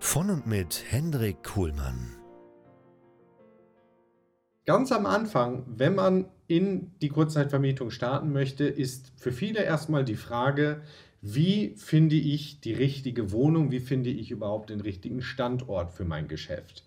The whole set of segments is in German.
Von und mit Hendrik Kuhlmann. Ganz am Anfang, wenn man in die Kurzzeitvermietung starten möchte, ist für viele erstmal die Frage, wie finde ich die richtige Wohnung, wie finde ich überhaupt den richtigen Standort für mein Geschäft.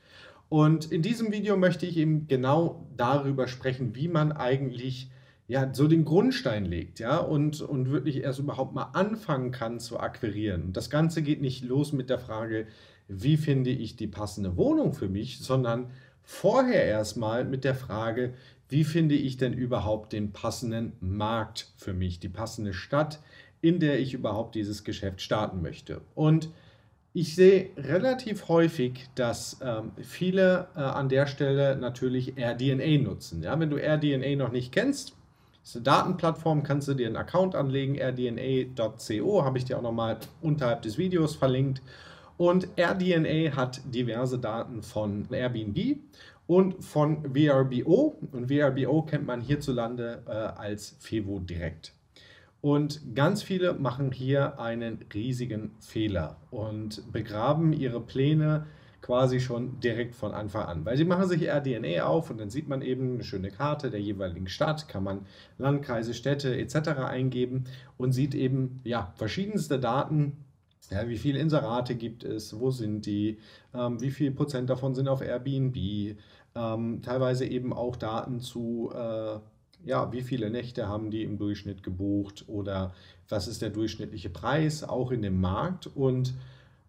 Und in diesem Video möchte ich eben genau darüber sprechen, wie man eigentlich ja, so den Grundstein legt, ja, und, und wirklich erst überhaupt mal anfangen kann zu akquirieren. Das Ganze geht nicht los mit der Frage, wie finde ich die passende Wohnung für mich, sondern vorher erstmal mit der Frage, wie finde ich denn überhaupt den passenden Markt für mich, die passende Stadt, in der ich überhaupt dieses Geschäft starten möchte. Und ich sehe relativ häufig, dass ähm, viele äh, an der Stelle natürlich RDNA nutzen. Ja, wenn du RDNA noch nicht kennst, ist eine Datenplattform, kannst du dir einen Account anlegen, rdna.co, habe ich dir auch nochmal unterhalb des Videos verlinkt. Und RDNA hat diverse Daten von Airbnb und von VRBO. Und VRBO kennt man hierzulande äh, als Fevo Direkt. Und ganz viele machen hier einen riesigen Fehler und begraben ihre Pläne quasi schon direkt von Anfang an. Weil sie machen sich RDNA auf und dann sieht man eben eine schöne Karte der jeweiligen Stadt, kann man Landkreise, Städte etc. eingeben und sieht eben ja verschiedenste Daten. Ja, wie viele Inserate gibt es? Wo sind die? Ähm, wie viel Prozent davon sind auf Airbnb? Ähm, teilweise eben auch Daten zu, äh, ja, wie viele Nächte haben die im Durchschnitt gebucht oder was ist der durchschnittliche Preis auch in dem Markt und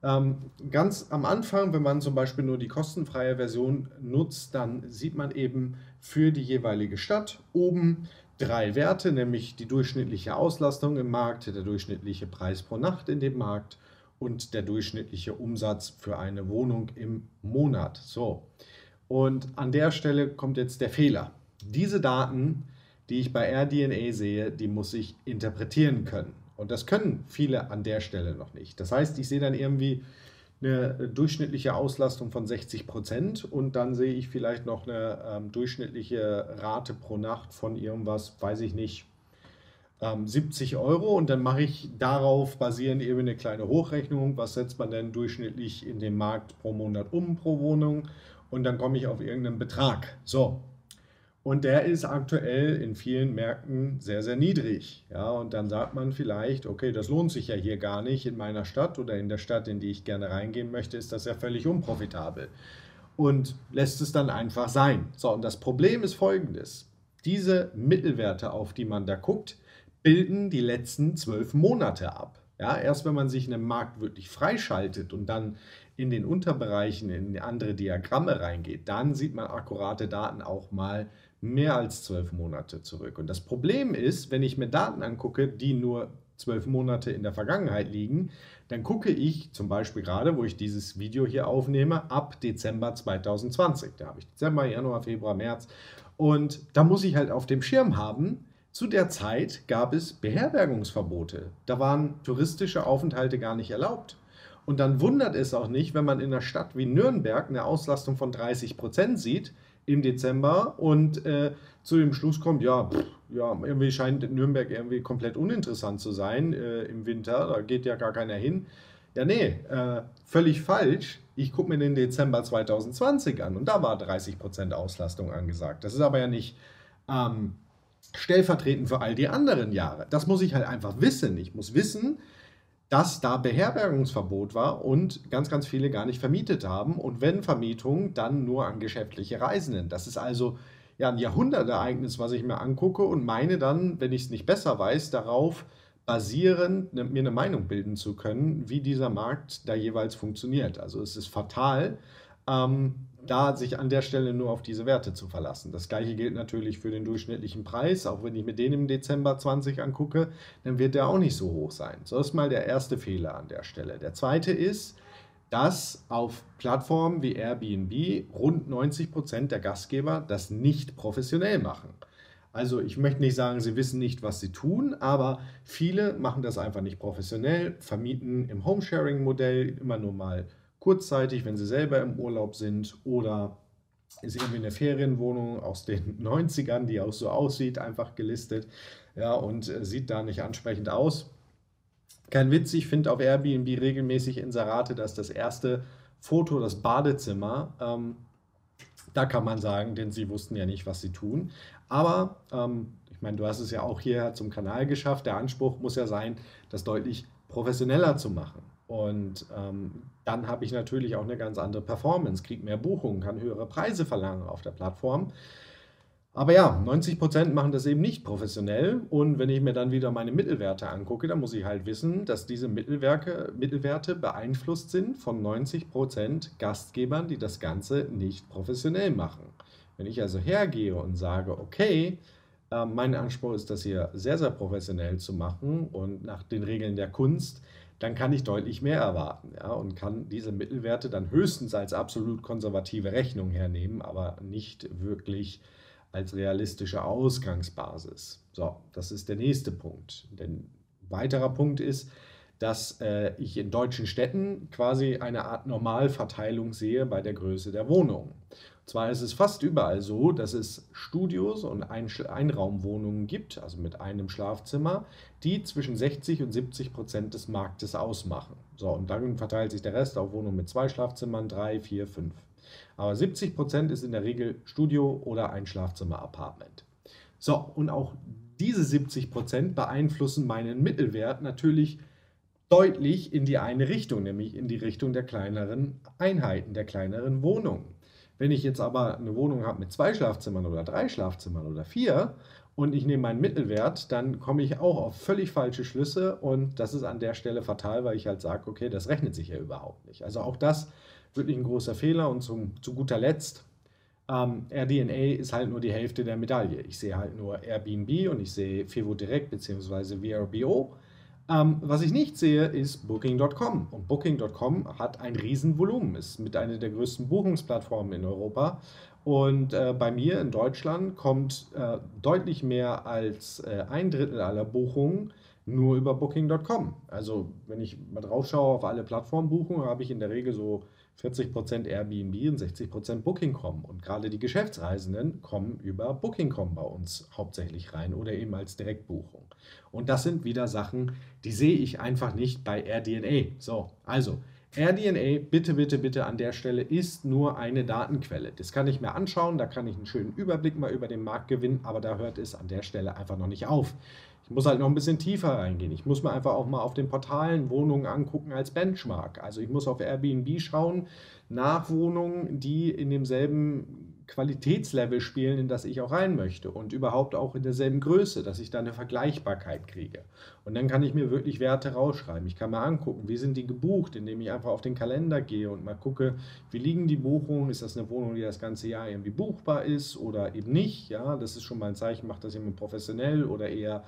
ähm, ganz am Anfang, wenn man zum Beispiel nur die kostenfreie Version nutzt, dann sieht man eben für die jeweilige Stadt oben drei Werte, nämlich die durchschnittliche Auslastung im Markt, der durchschnittliche Preis pro Nacht in dem Markt und der durchschnittliche Umsatz für eine Wohnung im Monat. So. Und an der Stelle kommt jetzt der Fehler. Diese Daten, die ich bei RDNA sehe, die muss ich interpretieren können. Und das können viele an der Stelle noch nicht. Das heißt, ich sehe dann irgendwie eine durchschnittliche Auslastung von 60 Prozent und dann sehe ich vielleicht noch eine ähm, durchschnittliche Rate pro Nacht von irgendwas, weiß ich nicht, ähm, 70 Euro und dann mache ich darauf basierend eben eine kleine Hochrechnung, was setzt man denn durchschnittlich in dem Markt pro Monat um pro Wohnung? Und dann komme ich auf irgendeinen Betrag. So, und der ist aktuell in vielen Märkten sehr, sehr niedrig. Ja, und dann sagt man vielleicht, okay, das lohnt sich ja hier gar nicht in meiner Stadt oder in der Stadt, in die ich gerne reingehen möchte, ist das ja völlig unprofitabel. Und lässt es dann einfach sein. So, und das Problem ist folgendes. Diese Mittelwerte, auf die man da guckt, bilden die letzten zwölf Monate ab. Ja, erst wenn man sich in einem Markt wirklich freischaltet und dann in den Unterbereichen in andere Diagramme reingeht, dann sieht man akkurate Daten auch mal mehr als zwölf Monate zurück. Und das Problem ist, wenn ich mir Daten angucke, die nur zwölf Monate in der Vergangenheit liegen, dann gucke ich zum Beispiel gerade, wo ich dieses Video hier aufnehme, ab Dezember 2020. Da habe ich Dezember, Januar, Februar, März. Und da muss ich halt auf dem Schirm haben, zu der Zeit gab es Beherbergungsverbote. Da waren touristische Aufenthalte gar nicht erlaubt. Und dann wundert es auch nicht, wenn man in einer Stadt wie Nürnberg eine Auslastung von 30 Prozent sieht, im Dezember und äh, zu dem Schluss kommt, ja, pff, ja, irgendwie scheint Nürnberg irgendwie komplett uninteressant zu sein äh, im Winter, da geht ja gar keiner hin. Ja, nee, äh, völlig falsch. Ich gucke mir den Dezember 2020 an und da war 30% Auslastung angesagt. Das ist aber ja nicht ähm, stellvertretend für all die anderen Jahre. Das muss ich halt einfach wissen. Ich muss wissen, dass da Beherbergungsverbot war und ganz, ganz viele gar nicht vermietet haben. Und wenn Vermietung, dann nur an geschäftliche Reisenden. Das ist also ja ein Jahrhundertereignis, was ich mir angucke und meine dann, wenn ich es nicht besser weiß, darauf basierend ne, mir eine Meinung bilden zu können, wie dieser Markt da jeweils funktioniert. Also es ist fatal, ähm, da sich an der Stelle nur auf diese Werte zu verlassen. Das gleiche gilt natürlich für den durchschnittlichen Preis. Auch wenn ich mir den im Dezember 20 angucke, dann wird der auch nicht so hoch sein. So ist mal der erste Fehler an der Stelle. Der zweite ist, dass auf Plattformen wie Airbnb rund 90 Prozent der Gastgeber das nicht professionell machen. Also ich möchte nicht sagen, sie wissen nicht, was sie tun, aber viele machen das einfach nicht professionell, vermieten im Homesharing-Modell immer nur mal kurzzeitig, wenn sie selber im Urlaub sind oder ist irgendwie eine Ferienwohnung aus den 90ern, die auch so aussieht, einfach gelistet ja, und äh, sieht da nicht ansprechend aus. Kein Witz, ich finde auf Airbnb regelmäßig Inserate, dass das erste Foto, das Badezimmer, ähm, da kann man sagen, denn sie wussten ja nicht, was sie tun. Aber ähm, ich meine, du hast es ja auch hier zum Kanal geschafft. Der Anspruch muss ja sein, das deutlich professioneller zu machen. Und ähm, dann habe ich natürlich auch eine ganz andere Performance, kriege mehr Buchungen, kann höhere Preise verlangen auf der Plattform. Aber ja, 90 Prozent machen das eben nicht professionell. Und wenn ich mir dann wieder meine Mittelwerte angucke, dann muss ich halt wissen, dass diese Mittelwerke, Mittelwerte beeinflusst sind von 90 Prozent Gastgebern, die das Ganze nicht professionell machen. Wenn ich also hergehe und sage, okay, äh, mein Anspruch ist, das hier sehr, sehr professionell zu machen und nach den Regeln der Kunst, dann kann ich deutlich mehr erwarten ja, und kann diese Mittelwerte dann höchstens als absolut konservative Rechnung hernehmen, aber nicht wirklich als realistische Ausgangsbasis. So, das ist der nächste Punkt. Denn weiterer Punkt ist, dass äh, ich in deutschen Städten quasi eine Art Normalverteilung sehe bei der Größe der Wohnungen. Zwar ist es fast überall so, dass es Studios und Ein Einraumwohnungen gibt, also mit einem Schlafzimmer, die zwischen 60 und 70 Prozent des Marktes ausmachen. So, und dann verteilt sich der Rest auf Wohnungen mit zwei Schlafzimmern, drei, vier, fünf. Aber 70 Prozent ist in der Regel Studio oder ein Schlafzimmer-Apartment. So, und auch diese 70 Prozent beeinflussen meinen Mittelwert natürlich deutlich in die eine Richtung, nämlich in die Richtung der kleineren Einheiten, der kleineren Wohnungen. Wenn ich jetzt aber eine Wohnung habe mit zwei Schlafzimmern oder drei Schlafzimmern oder vier und ich nehme meinen Mittelwert, dann komme ich auch auf völlig falsche Schlüsse und das ist an der Stelle fatal, weil ich halt sage, okay, das rechnet sich ja überhaupt nicht. Also auch das wirklich ein großer Fehler. Und zum, zu guter Letzt, ähm, RDNA ist halt nur die Hälfte der Medaille. Ich sehe halt nur Airbnb und ich sehe Fevo Direct bzw. VRBO. Ähm, was ich nicht sehe, ist Booking.com. Und Booking.com hat ein Riesenvolumen, ist mit einer der größten Buchungsplattformen in Europa. Und äh, bei mir in Deutschland kommt äh, deutlich mehr als äh, ein Drittel aller Buchungen nur über Booking.com. Also wenn ich mal drauf schaue auf alle Plattformbuchungen, habe ich in der Regel so 40% Airbnb und 60% Booking.com. Und gerade die Geschäftsreisenden kommen über Booking.com bei uns hauptsächlich rein oder eben als Direktbuchung. Und das sind wieder Sachen, die sehe ich einfach nicht bei AirDNA. So, also AirDNA, bitte, bitte, bitte an der Stelle ist nur eine Datenquelle. Das kann ich mir anschauen, da kann ich einen schönen Überblick mal über den Markt gewinnen, aber da hört es an der Stelle einfach noch nicht auf. Muss halt noch ein bisschen tiefer reingehen. Ich muss mir einfach auch mal auf den Portalen Wohnungen angucken als Benchmark. Also ich muss auf Airbnb schauen nach Wohnungen, die in demselben Qualitätslevel spielen, in das ich auch rein möchte und überhaupt auch in derselben Größe, dass ich da eine Vergleichbarkeit kriege. Und dann kann ich mir wirklich Werte rausschreiben. Ich kann mir angucken, wie sind die gebucht, indem ich einfach auf den Kalender gehe und mal gucke, wie liegen die Buchungen, ist das eine Wohnung, die das ganze Jahr irgendwie buchbar ist oder eben nicht. Ja, das ist schon mal ein Zeichen, macht das jemand professionell oder eher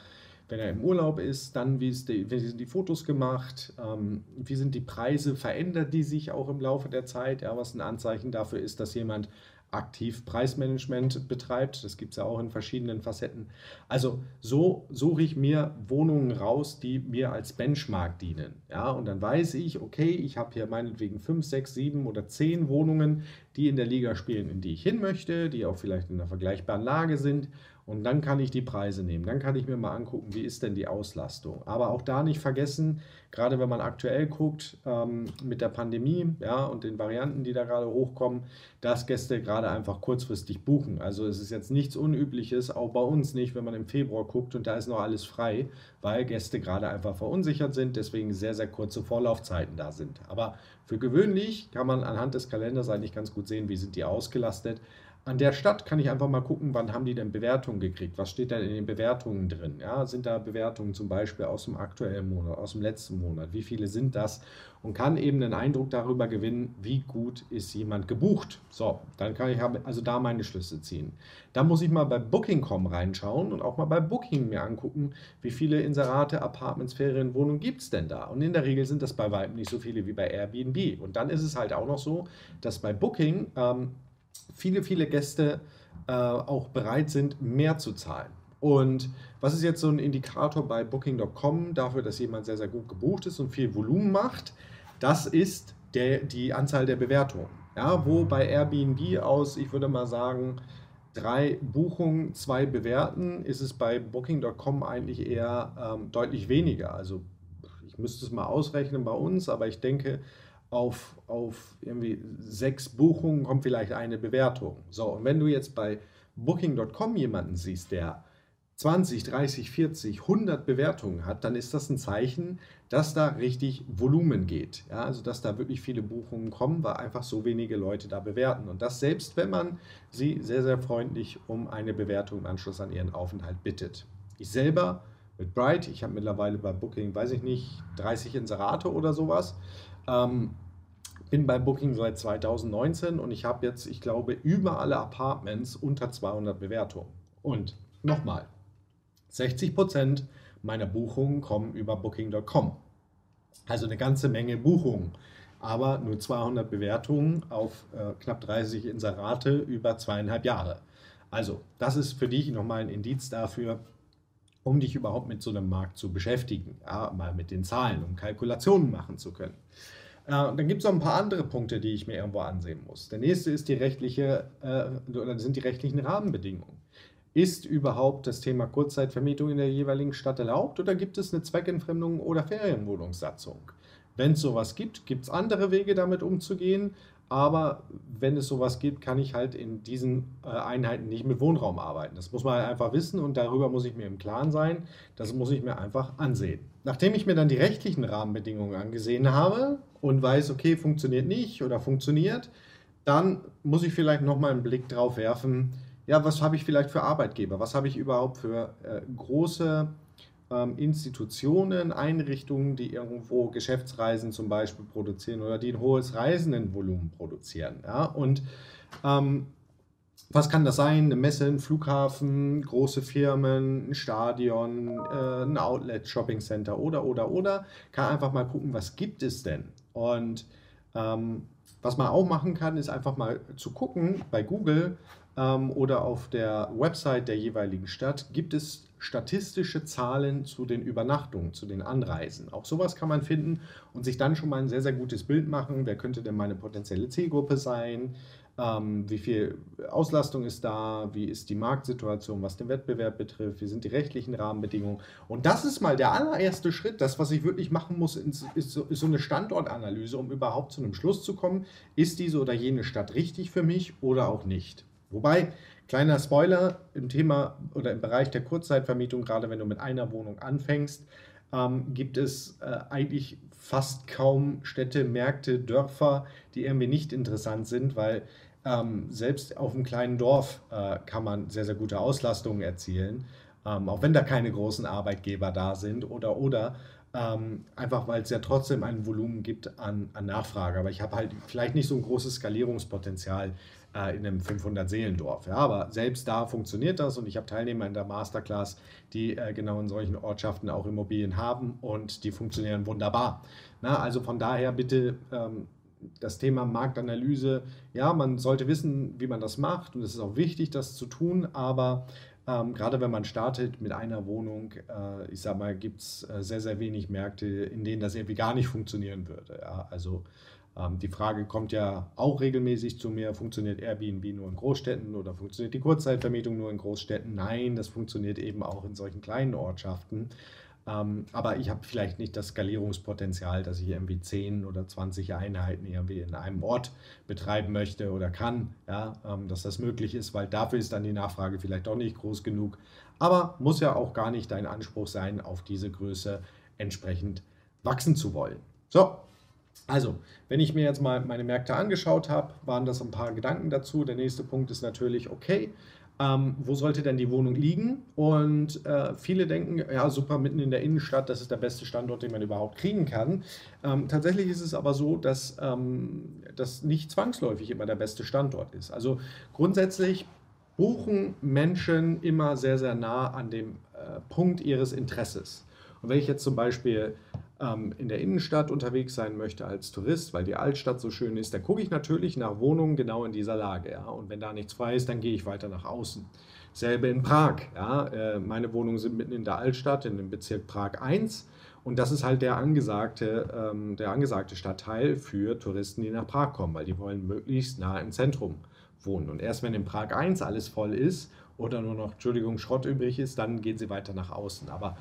wenn er im Urlaub ist, dann wie, ist die, wie sind die Fotos gemacht, ähm, wie sind die Preise, verändert die sich auch im Laufe der Zeit, ja, was ein Anzeichen dafür ist, dass jemand aktiv Preismanagement betreibt. Das gibt es ja auch in verschiedenen Facetten. Also so suche ich mir Wohnungen raus, die mir als Benchmark dienen. Ja, und dann weiß ich, okay, ich habe hier meinetwegen fünf, sechs, sieben oder zehn Wohnungen, die in der Liga spielen, in die ich hin möchte, die auch vielleicht in einer vergleichbaren Lage sind. Und dann kann ich die Preise nehmen. Dann kann ich mir mal angucken, wie ist denn die Auslastung. Aber auch da nicht vergessen, gerade wenn man aktuell guckt ähm, mit der Pandemie ja, und den Varianten, die da gerade hochkommen, dass Gäste gerade einfach kurzfristig buchen. Also es ist jetzt nichts Unübliches, auch bei uns nicht, wenn man im Februar guckt und da ist noch alles frei, weil Gäste gerade einfach verunsichert sind, deswegen sehr, sehr kurze Vorlaufzeiten da sind. Aber für gewöhnlich kann man anhand des Kalenders eigentlich ganz gut sehen, wie sind die ausgelastet. An der Stadt kann ich einfach mal gucken, wann haben die denn Bewertungen gekriegt? Was steht denn in den Bewertungen drin? Ja, sind da Bewertungen zum Beispiel aus dem aktuellen Monat, aus dem letzten Monat? Wie viele sind das? Und kann eben einen Eindruck darüber gewinnen, wie gut ist jemand gebucht. So, dann kann ich also da meine Schlüsse ziehen. Da muss ich mal bei Booking.com reinschauen und auch mal bei Booking mir angucken, wie viele Inserate, Apartments, Ferienwohnungen gibt es denn da? Und in der Regel sind das bei weitem nicht so viele wie bei Airbnb. Und dann ist es halt auch noch so, dass bei Booking ähm, viele, viele Gäste äh, auch bereit sind, mehr zu zahlen. Und was ist jetzt so ein Indikator bei Booking.com dafür, dass jemand sehr, sehr gut gebucht ist und viel Volumen macht? Das ist der, die Anzahl der Bewertungen. Ja, wo bei Airbnb aus, ich würde mal sagen, drei Buchungen, zwei bewerten, ist es bei Booking.com eigentlich eher ähm, deutlich weniger. Also ich müsste es mal ausrechnen bei uns, aber ich denke, auf, auf irgendwie sechs Buchungen kommt vielleicht eine Bewertung. So, und wenn du jetzt bei Booking.com jemanden siehst, der 20, 30, 40, 100 Bewertungen hat, dann ist das ein Zeichen, dass da richtig Volumen geht. Ja, also dass da wirklich viele Buchungen kommen, weil einfach so wenige Leute da bewerten. Und das selbst, wenn man sie sehr, sehr freundlich um eine Bewertung im Anschluss an ihren Aufenthalt bittet. Ich selber mit Bright, ich habe mittlerweile bei Booking, weiß ich nicht, 30 Inserate oder sowas. Ähm, bin bei Booking seit 2019 und ich habe jetzt, ich glaube, über alle Apartments unter 200 Bewertungen. Und nochmal, 60 Prozent meiner Buchungen kommen über Booking.com. Also eine ganze Menge Buchungen, aber nur 200 Bewertungen auf äh, knapp 30 Inserate über zweieinhalb Jahre. Also das ist für dich nochmal ein Indiz dafür, um dich überhaupt mit so einem Markt zu beschäftigen, ja, mal mit den Zahlen, um Kalkulationen machen zu können. Dann gibt es noch ein paar andere Punkte, die ich mir irgendwo ansehen muss. Der nächste ist die rechtliche, äh, oder sind die rechtlichen Rahmenbedingungen. Ist überhaupt das Thema Kurzzeitvermietung in der jeweiligen Stadt erlaubt oder gibt es eine Zweckentfremdung oder Ferienwohnungssatzung? Wenn es sowas gibt, gibt es andere Wege damit umzugehen. Aber wenn es sowas gibt, kann ich halt in diesen äh, Einheiten nicht mit Wohnraum arbeiten. Das muss man halt einfach wissen und darüber muss ich mir im Klaren sein. Das muss ich mir einfach ansehen. Nachdem ich mir dann die rechtlichen Rahmenbedingungen angesehen habe und weiß, okay, funktioniert nicht oder funktioniert, dann muss ich vielleicht nochmal einen Blick drauf werfen, ja, was habe ich vielleicht für Arbeitgeber? Was habe ich überhaupt für äh, große Institutionen, Einrichtungen, die irgendwo Geschäftsreisen zum Beispiel produzieren oder die ein hohes Reisendenvolumen produzieren. Ja? Und ähm, was kann das sein? Eine Messe, ein Flughafen, große Firmen, ein Stadion, äh, ein Outlet, Shopping Center oder, oder, oder. Kann einfach mal gucken, was gibt es denn? Und ähm, was man auch machen kann, ist einfach mal zu gucken bei Google ähm, oder auf der Website der jeweiligen Stadt, gibt es statistische Zahlen zu den Übernachtungen, zu den Anreisen. Auch sowas kann man finden und sich dann schon mal ein sehr, sehr gutes Bild machen. Wer könnte denn meine potenzielle Zielgruppe sein? Ähm, wie viel Auslastung ist da? Wie ist die Marktsituation, was den Wettbewerb betrifft? Wie sind die rechtlichen Rahmenbedingungen? Und das ist mal der allererste Schritt. Das, was ich wirklich machen muss, ist, so, ist so eine Standortanalyse, um überhaupt zu einem Schluss zu kommen. Ist diese oder jene Stadt richtig für mich oder auch nicht? Wobei, Kleiner Spoiler im Thema oder im Bereich der Kurzzeitvermietung, gerade wenn du mit einer Wohnung anfängst, ähm, gibt es äh, eigentlich fast kaum Städte, Märkte, Dörfer, die irgendwie nicht interessant sind, weil ähm, selbst auf einem kleinen Dorf äh, kann man sehr, sehr gute Auslastungen erzielen, ähm, auch wenn da keine großen Arbeitgeber da sind oder oder. Ähm, einfach weil es ja trotzdem ein Volumen gibt an, an Nachfrage. Aber ich habe halt vielleicht nicht so ein großes Skalierungspotenzial äh, in einem 500-Seelendorf. Ja, aber selbst da funktioniert das und ich habe Teilnehmer in der Masterclass, die äh, genau in solchen Ortschaften auch Immobilien haben und die funktionieren wunderbar. Na, also von daher bitte ähm, das Thema Marktanalyse, ja, man sollte wissen, wie man das macht und es ist auch wichtig, das zu tun, aber ähm, gerade wenn man startet mit einer Wohnung, äh, ich sage mal, gibt es äh, sehr, sehr wenig Märkte, in denen das irgendwie gar nicht funktionieren würde. Ja? Also ähm, die Frage kommt ja auch regelmäßig zu mir, funktioniert Airbnb nur in Großstädten oder funktioniert die Kurzzeitvermietung nur in Großstädten? Nein, das funktioniert eben auch in solchen kleinen Ortschaften. Ähm, aber ich habe vielleicht nicht das Skalierungspotenzial, dass ich irgendwie 10 oder 20 Einheiten irgendwie in einem Ort betreiben möchte oder kann, ja, ähm, dass das möglich ist, weil dafür ist dann die Nachfrage vielleicht doch nicht groß genug. Aber muss ja auch gar nicht dein Anspruch sein, auf diese Größe entsprechend wachsen zu wollen. So, also, wenn ich mir jetzt mal meine Märkte angeschaut habe, waren das ein paar Gedanken dazu. Der nächste Punkt ist natürlich, okay, ähm, wo sollte denn die Wohnung liegen? Und äh, viele denken, ja, super, mitten in der Innenstadt, das ist der beste Standort, den man überhaupt kriegen kann. Ähm, tatsächlich ist es aber so, dass ähm, das nicht zwangsläufig immer der beste Standort ist. Also grundsätzlich buchen Menschen immer sehr, sehr nah an dem äh, Punkt ihres Interesses. Und wenn ich jetzt zum Beispiel ähm, in der Innenstadt unterwegs sein möchte als Tourist, weil die Altstadt so schön ist, dann gucke ich natürlich nach Wohnungen genau in dieser Lage. Ja? Und wenn da nichts frei ist, dann gehe ich weiter nach außen. Selbe in Prag. Ja? Äh, meine Wohnungen sind mitten in der Altstadt, in dem Bezirk Prag 1. Und das ist halt der angesagte, ähm, der angesagte Stadtteil für Touristen, die nach Prag kommen, weil die wollen möglichst nah im Zentrum wohnen. Und erst wenn in Prag 1 alles voll ist oder nur noch, Entschuldigung, Schrott übrig ist, dann gehen sie weiter nach außen. Aber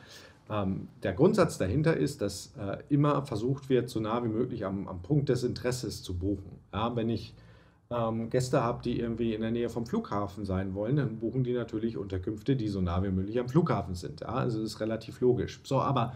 der Grundsatz dahinter ist, dass äh, immer versucht wird, so nah wie möglich am, am Punkt des Interesses zu buchen. Ja, wenn ich ähm, Gäste habe, die irgendwie in der Nähe vom Flughafen sein wollen, dann buchen die natürlich Unterkünfte, die so nah wie möglich am Flughafen sind. Ja, also das ist relativ logisch. So, aber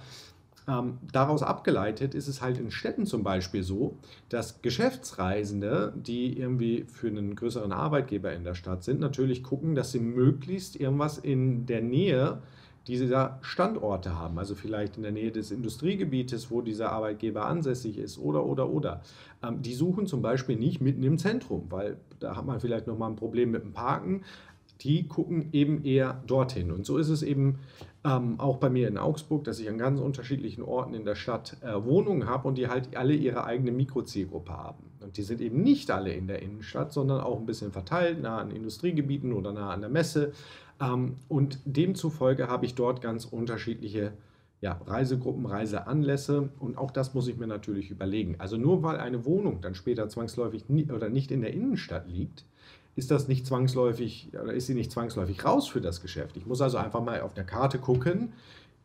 ähm, daraus abgeleitet ist es halt in Städten zum Beispiel so, dass Geschäftsreisende, die irgendwie für einen größeren Arbeitgeber in der Stadt sind, natürlich gucken, dass sie möglichst irgendwas in der Nähe dieser Standorte haben, also vielleicht in der Nähe des Industriegebietes, wo dieser Arbeitgeber ansässig ist oder, oder, oder. Ähm, die suchen zum Beispiel nicht mitten im Zentrum, weil da hat man vielleicht nochmal ein Problem mit dem Parken. Die gucken eben eher dorthin. Und so ist es eben ähm, auch bei mir in Augsburg, dass ich an ganz unterschiedlichen Orten in der Stadt äh, Wohnungen habe und die halt alle ihre eigene Mikrozielgruppe haben. Und die sind eben nicht alle in der Innenstadt, sondern auch ein bisschen verteilt, nah an Industriegebieten oder nah an der Messe und demzufolge habe ich dort ganz unterschiedliche ja, Reisegruppen, Reiseanlässe und auch das muss ich mir natürlich überlegen. Also nur weil eine Wohnung dann später zwangsläufig nie, oder nicht in der Innenstadt liegt, ist das nicht zwangsläufig oder ist sie nicht zwangsläufig raus für das Geschäft. Ich muss also einfach mal auf der Karte gucken,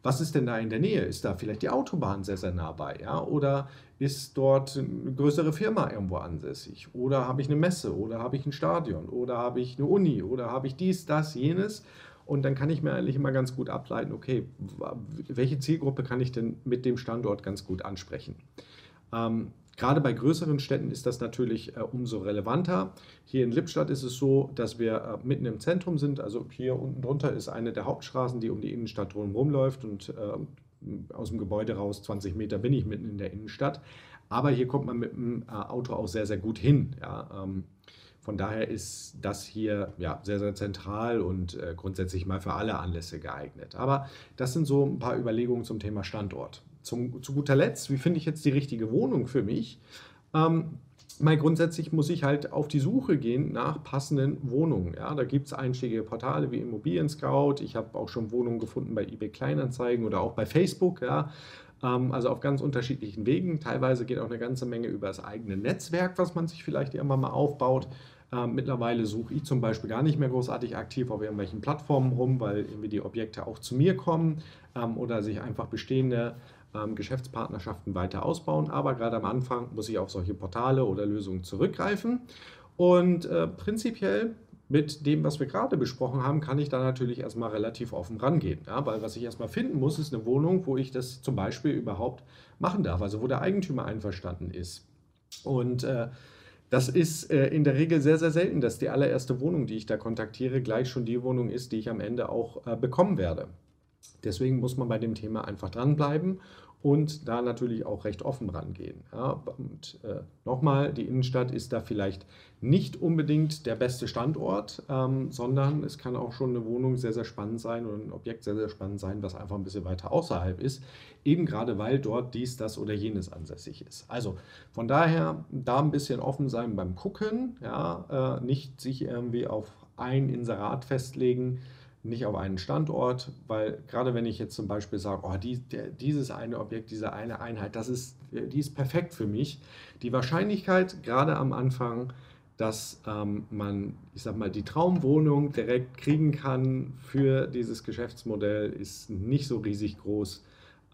was ist denn da in der Nähe? Ist da vielleicht die Autobahn sehr, sehr nah bei? Ja? Oder ist dort eine größere Firma irgendwo ansässig? Oder habe ich eine Messe? Oder habe ich ein Stadion? Oder habe ich eine Uni? Oder habe ich dies, das, jenes? Und dann kann ich mir eigentlich immer ganz gut ableiten, okay, welche Zielgruppe kann ich denn mit dem Standort ganz gut ansprechen? Ähm, Gerade bei größeren Städten ist das natürlich äh, umso relevanter. Hier in Lippstadt ist es so, dass wir äh, mitten im Zentrum sind. Also hier unten drunter ist eine der Hauptstraßen, die um die Innenstadt drumherum läuft. Und äh, aus dem Gebäude raus, 20 Meter, bin ich mitten in der Innenstadt. Aber hier kommt man mit dem äh, Auto auch sehr, sehr gut hin. Ja, ähm, von daher ist das hier ja, sehr, sehr zentral und äh, grundsätzlich mal für alle Anlässe geeignet. Aber das sind so ein paar Überlegungen zum Thema Standort zum, zu guter Letzt, wie finde ich jetzt die richtige Wohnung für mich? Ähm, mal grundsätzlich muss ich halt auf die Suche gehen nach passenden Wohnungen. Ja, da gibt es einschlägige Portale wie Immobilien Scout. Ich habe auch schon Wohnungen gefunden bei eBay Kleinanzeigen oder auch bei Facebook. Ja, ähm, also auf ganz unterschiedlichen Wegen. Teilweise geht auch eine ganze Menge über das eigene Netzwerk, was man sich vielleicht irgendwann mal aufbaut. Ähm, mittlerweile suche ich zum Beispiel gar nicht mehr großartig aktiv auf irgendwelchen Plattformen rum, weil irgendwie die Objekte auch zu mir kommen ähm, oder sich einfach bestehende Geschäftspartnerschaften weiter ausbauen. Aber gerade am Anfang muss ich auf solche Portale oder Lösungen zurückgreifen. Und äh, prinzipiell mit dem, was wir gerade besprochen haben, kann ich da natürlich erstmal relativ offen rangehen. Ja, weil was ich erstmal finden muss, ist eine Wohnung, wo ich das zum Beispiel überhaupt machen darf, also wo der Eigentümer einverstanden ist. Und äh, das ist äh, in der Regel sehr, sehr selten, dass die allererste Wohnung, die ich da kontaktiere, gleich schon die Wohnung ist, die ich am Ende auch äh, bekommen werde. Deswegen muss man bei dem Thema einfach dranbleiben und da natürlich auch recht offen rangehen. Ja, und äh, nochmal, die Innenstadt ist da vielleicht nicht unbedingt der beste Standort, ähm, sondern es kann auch schon eine Wohnung sehr, sehr spannend sein oder ein Objekt sehr, sehr spannend sein, was einfach ein bisschen weiter außerhalb ist, eben gerade weil dort dies, das oder jenes ansässig ist. Also von daher da ein bisschen offen sein beim Gucken, ja, äh, nicht sich irgendwie auf ein Inserat festlegen, nicht auf einen Standort, weil gerade wenn ich jetzt zum Beispiel sage, oh, die, der, dieses eine Objekt, diese eine Einheit, das ist, die ist perfekt für mich. Die Wahrscheinlichkeit gerade am Anfang, dass ähm, man, ich sag mal, die Traumwohnung direkt kriegen kann für dieses Geschäftsmodell, ist nicht so riesig groß.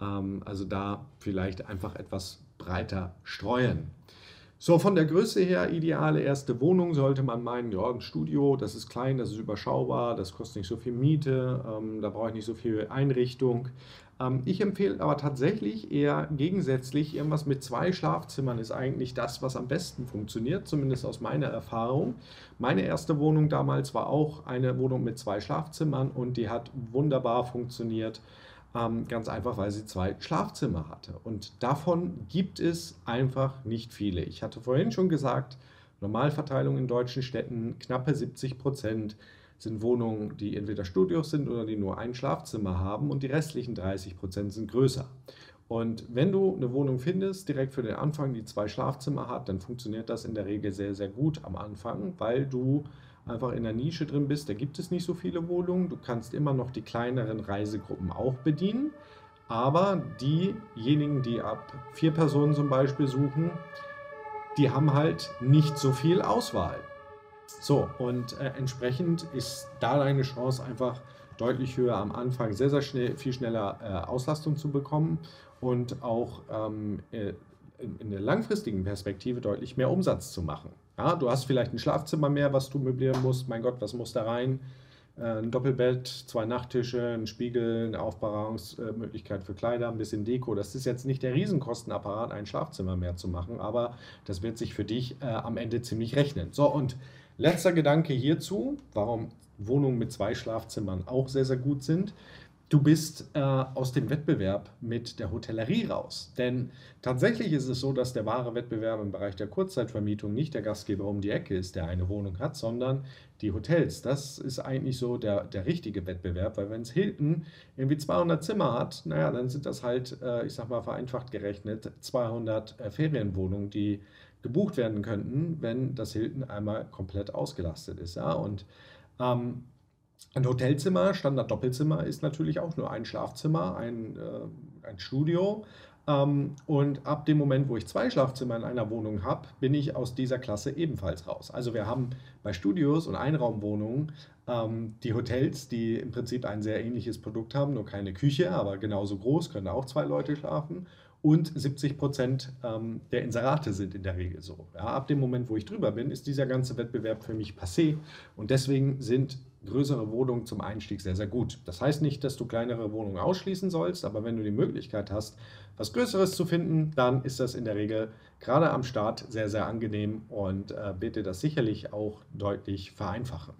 Ähm, also da vielleicht einfach etwas breiter streuen. So, von der Größe her, ideale erste Wohnung sollte man meinen, ja, ein Studio, das ist klein, das ist überschaubar, das kostet nicht so viel Miete, ähm, da brauche ich nicht so viel Einrichtung. Ähm, ich empfehle aber tatsächlich eher gegensätzlich, irgendwas mit zwei Schlafzimmern ist eigentlich das, was am besten funktioniert, zumindest aus meiner Erfahrung. Meine erste Wohnung damals war auch eine Wohnung mit zwei Schlafzimmern und die hat wunderbar funktioniert. Ähm, ganz einfach, weil sie zwei Schlafzimmer hatte. Und davon gibt es einfach nicht viele. Ich hatte vorhin schon gesagt, Normalverteilung in deutschen Städten, knappe 70 Prozent sind Wohnungen, die entweder Studios sind oder die nur ein Schlafzimmer haben und die restlichen 30 Prozent sind größer. Und wenn du eine Wohnung findest, direkt für den Anfang, die zwei Schlafzimmer hat, dann funktioniert das in der Regel sehr, sehr gut am Anfang, weil du einfach in der Nische drin bist. Da gibt es nicht so viele Wohnungen. Du kannst immer noch die kleineren Reisegruppen auch bedienen. Aber diejenigen, die ab vier Personen zum Beispiel suchen, die haben halt nicht so viel Auswahl. So, und äh, entsprechend ist da deine Chance einfach deutlich höher am Anfang, sehr, sehr schnell, viel schneller äh, Auslastung zu bekommen und auch ähm, äh, in, in der langfristigen Perspektive deutlich mehr Umsatz zu machen. Ja, du hast vielleicht ein Schlafzimmer mehr, was du möblieren musst. Mein Gott, was muss da rein? Äh, ein Doppelbett, zwei Nachttische, ein Spiegel, eine Aufbewahrungsmöglichkeit für Kleider, ein bisschen Deko. Das ist jetzt nicht der Riesenkostenapparat, ein Schlafzimmer mehr zu machen, aber das wird sich für dich äh, am Ende ziemlich rechnen. So, und letzter Gedanke hierzu, warum Wohnungen mit zwei Schlafzimmern auch sehr, sehr gut sind du bist äh, aus dem Wettbewerb mit der Hotellerie raus. Denn tatsächlich ist es so, dass der wahre Wettbewerb im Bereich der Kurzzeitvermietung nicht der Gastgeber um die Ecke ist, der eine Wohnung hat, sondern die Hotels. Das ist eigentlich so der, der richtige Wettbewerb, weil wenn es Hilton irgendwie 200 Zimmer hat, naja, dann sind das halt, äh, ich sag mal vereinfacht gerechnet, 200 äh, Ferienwohnungen, die gebucht werden könnten, wenn das Hilton einmal komplett ausgelastet ist. Ja? Und ähm, ein Hotelzimmer, Standard-Doppelzimmer, ist natürlich auch nur ein Schlafzimmer, ein, äh, ein Studio. Ähm, und ab dem Moment, wo ich zwei Schlafzimmer in einer Wohnung habe, bin ich aus dieser Klasse ebenfalls raus. Also wir haben bei Studios und Einraumwohnungen ähm, die Hotels, die im Prinzip ein sehr ähnliches Produkt haben, nur keine Küche, aber genauso groß, können auch zwei Leute schlafen. Und 70 Prozent ähm, der Inserate sind in der Regel so. Ja, ab dem Moment, wo ich drüber bin, ist dieser ganze Wettbewerb für mich passé. Und deswegen sind größere Wohnungen zum Einstieg sehr, sehr gut. Das heißt nicht, dass du kleinere Wohnungen ausschließen sollst, aber wenn du die Möglichkeit hast, was Größeres zu finden, dann ist das in der Regel gerade am Start sehr, sehr angenehm und äh, dir das sicherlich auch deutlich vereinfachen.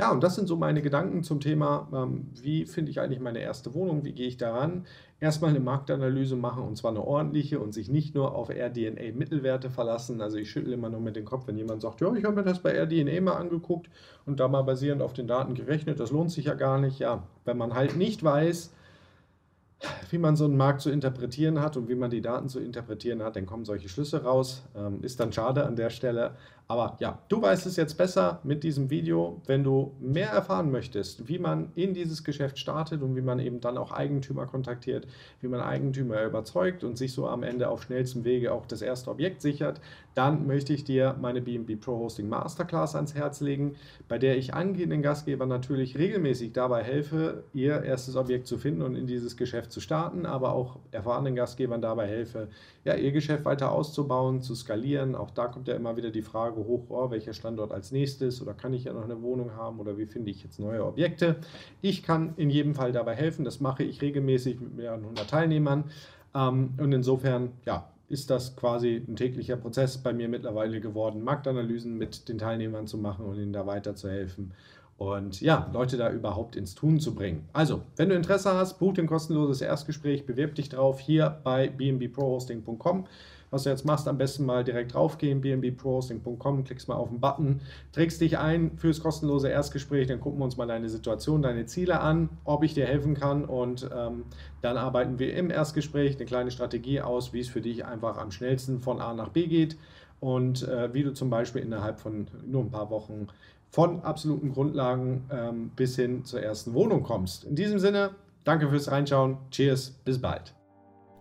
Ja, und das sind so meine Gedanken zum Thema, ähm, wie finde ich eigentlich meine erste Wohnung, wie gehe ich daran. Erstmal eine Marktanalyse machen und zwar eine ordentliche und sich nicht nur auf RDNA-Mittelwerte verlassen. Also ich schüttle immer nur mit dem Kopf, wenn jemand sagt, ja, ich habe mir das bei RDNA mal angeguckt und da mal basierend auf den Daten gerechnet, das lohnt sich ja gar nicht. Ja, wenn man halt nicht weiß, wie man so einen Markt zu interpretieren hat und wie man die Daten zu interpretieren hat, dann kommen solche Schlüsse raus. Ähm, ist dann schade an der Stelle. Aber ja, du weißt es jetzt besser mit diesem Video. Wenn du mehr erfahren möchtest, wie man in dieses Geschäft startet und wie man eben dann auch Eigentümer kontaktiert, wie man Eigentümer überzeugt und sich so am Ende auf schnellstem Wege auch das erste Objekt sichert, dann möchte ich dir meine BNB Pro Hosting Masterclass ans Herz legen, bei der ich angehenden Gastgebern natürlich regelmäßig dabei helfe, ihr erstes Objekt zu finden und in dieses Geschäft zu starten, aber auch erfahrenen Gastgebern dabei helfe, ja, ihr Geschäft weiter auszubauen, zu skalieren. Auch da kommt ja immer wieder die Frage, hoch, oh, welcher Standort als nächstes oder kann ich ja noch eine Wohnung haben oder wie finde ich jetzt neue Objekte. Ich kann in jedem Fall dabei helfen, das mache ich regelmäßig mit mehreren hundert Teilnehmern ähm, und insofern, ja, ist das quasi ein täglicher Prozess bei mir mittlerweile geworden, Marktanalysen mit den Teilnehmern zu machen und ihnen da weiterzuhelfen und ja, Leute da überhaupt ins Tun zu bringen. Also, wenn du Interesse hast, buch ein kostenloses Erstgespräch, bewirb dich drauf hier bei bnbprohosting.com. Was du jetzt machst, am besten mal direkt draufgehen, bnbprohosting.com, klickst mal auf den Button, trägst dich ein fürs kostenlose Erstgespräch, dann gucken wir uns mal deine Situation, deine Ziele an, ob ich dir helfen kann und ähm, dann arbeiten wir im Erstgespräch eine kleine Strategie aus, wie es für dich einfach am schnellsten von A nach B geht und äh, wie du zum Beispiel innerhalb von nur ein paar Wochen von absoluten Grundlagen ähm, bis hin zur ersten Wohnung kommst. In diesem Sinne, danke fürs Reinschauen. Cheers, bis bald.